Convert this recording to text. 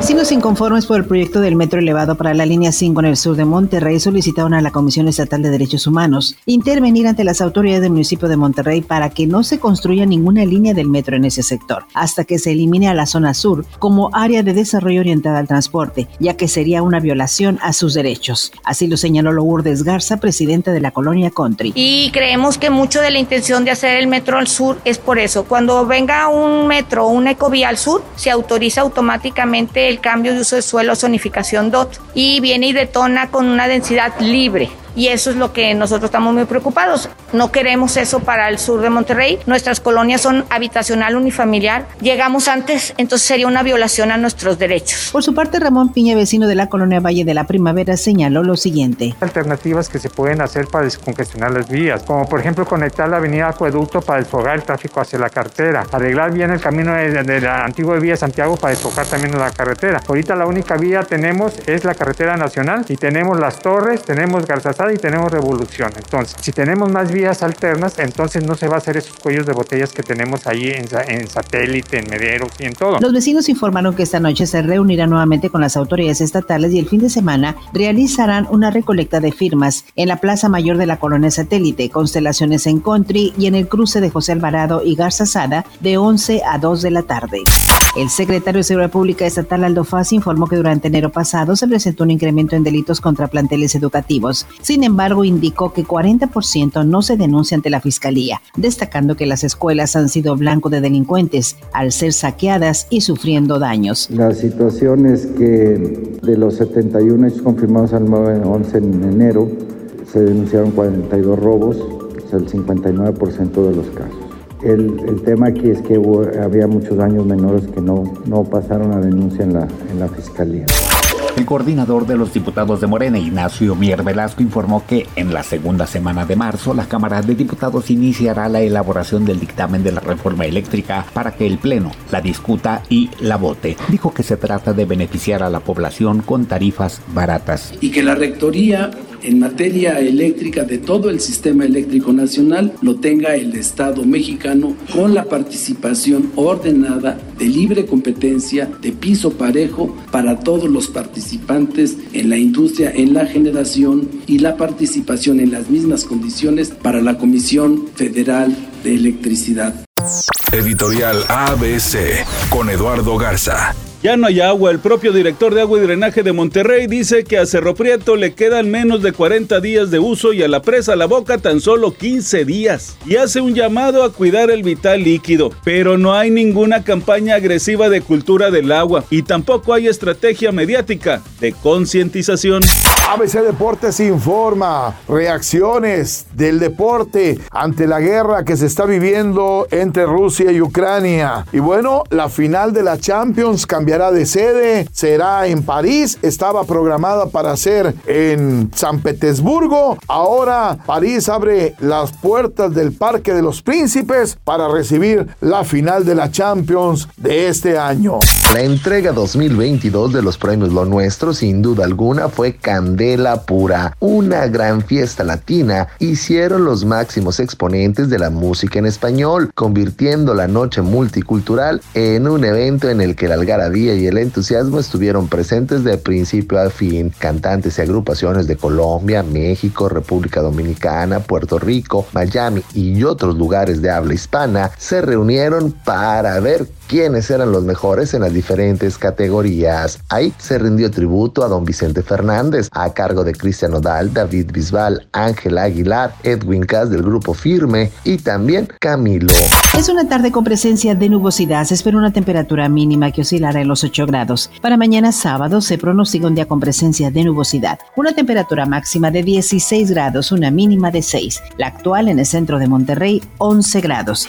Vecinos inconformes por el proyecto del metro elevado para la línea 5 en el sur de Monterrey solicitaron a la Comisión Estatal de Derechos Humanos intervenir ante las autoridades del municipio de Monterrey para que no se construya ninguna línea del metro en ese sector, hasta que se elimine a la zona sur como área de desarrollo orientada al transporte, ya que sería una violación a sus derechos. Así lo señaló Lourdes Garza, presidenta de la colonia Country. Y creemos que mucho de la intención de hacer el metro al sur es por eso. Cuando venga un metro o una ecovía al sur, se autoriza automáticamente el cambio de uso de suelo, zonificación DOT, y viene y detona con una densidad libre y eso es lo que nosotros estamos muy preocupados. No queremos eso para el sur de Monterrey. Nuestras colonias son habitacional unifamiliar. Llegamos antes, entonces sería una violación a nuestros derechos. Por su parte, Ramón Piña, vecino de la colonia Valle de la Primavera, señaló lo siguiente. Alternativas que se pueden hacer para descongestionar las vías, como por ejemplo conectar la avenida Acueducto para desfogar el tráfico hacia la carretera, arreglar bien el camino de, la antigua vía Santiago para desfogar también la carretera. Ahorita la única vía tenemos es la carretera nacional y tenemos las torres, tenemos Garzas y tenemos revolución. Entonces, si tenemos más vías alternas, entonces no se va a hacer esos cuellos de botellas que tenemos ahí en, en satélite, en Mederos y en todo. Los vecinos informaron que esta noche se reunirán nuevamente con las autoridades estatales y el fin de semana realizarán una recolecta de firmas en la Plaza Mayor de la Colonia Satélite, Constelaciones en Country y en el cruce de José Alvarado y Garza Sada de 11 a 2 de la tarde. El secretario de Seguridad Pública Estatal Aldo Faz informó que durante enero pasado se presentó un incremento en delitos contra planteles educativos. Sin embargo, indicó que 40% no se denuncia ante la Fiscalía, destacando que las escuelas han sido blanco de delincuentes al ser saqueadas y sufriendo daños. La situación es que de los 71 hechos confirmados al 9-11 en enero, se denunciaron 42 robos, o sea, el 59% de los casos. El, tema aquí es que había muchos daños menores que no, no pasaron a denuncia en la, en la fiscalía. El coordinador de los diputados de Morena, Ignacio Mier Velasco, informó que en la segunda semana de marzo la Cámara de Diputados iniciará la elaboración del dictamen de la reforma eléctrica para que el Pleno la discuta y la vote. Dijo que se trata de beneficiar a la población con tarifas baratas. Y que la Rectoría en materia eléctrica de todo el sistema eléctrico nacional lo tenga el Estado mexicano con la participación ordenada de libre competencia, de piso parejo para todos los participantes en la industria, en la generación y la participación en las mismas condiciones para la Comisión Federal de Electricidad. Editorial ABC con Eduardo Garza. Ya no hay agua. El propio director de agua y drenaje de Monterrey dice que a Cerro Prieto le quedan menos de 40 días de uso y a la presa La Boca tan solo 15 días. Y hace un llamado a cuidar el vital líquido. Pero no hay ninguna campaña agresiva de cultura del agua y tampoco hay estrategia mediática de concientización. ABC Deportes informa reacciones del deporte ante la guerra que se está viviendo entre Rusia y Ucrania. Y bueno, la final de la Champions cambiará de sede, será en París, estaba programada para ser en San Petersburgo. Ahora París abre las puertas del Parque de los Príncipes para recibir la final de la Champions de este año. La entrega 2022 de los premios Lo Nuestro, sin duda alguna, fue candela pura. Una gran fiesta latina hicieron los máximos exponentes de la música en español, convirtiendo la noche multicultural en un evento en el que la algarabía y el entusiasmo estuvieron presentes de principio a fin. Cantantes y agrupaciones de Colombia, México, República Dominicana, Puerto Rico, Miami y otros lugares de habla hispana se reunieron para ver quiénes eran los mejores en las diferentes categorías. Ahí se rindió tributo a don Vicente Fernández, a cargo de Cristian Odal, David Bisbal, Ángel Aguilar, Edwin Cass del grupo Firme y también Camilo. Es una tarde con presencia de nubosidad. Se espera una temperatura mínima que oscilará en los 8 grados. Para mañana sábado se pronostica un día con presencia de nubosidad. Una temperatura máxima de 16 grados, una mínima de 6. La actual en el centro de Monterrey, 11 grados.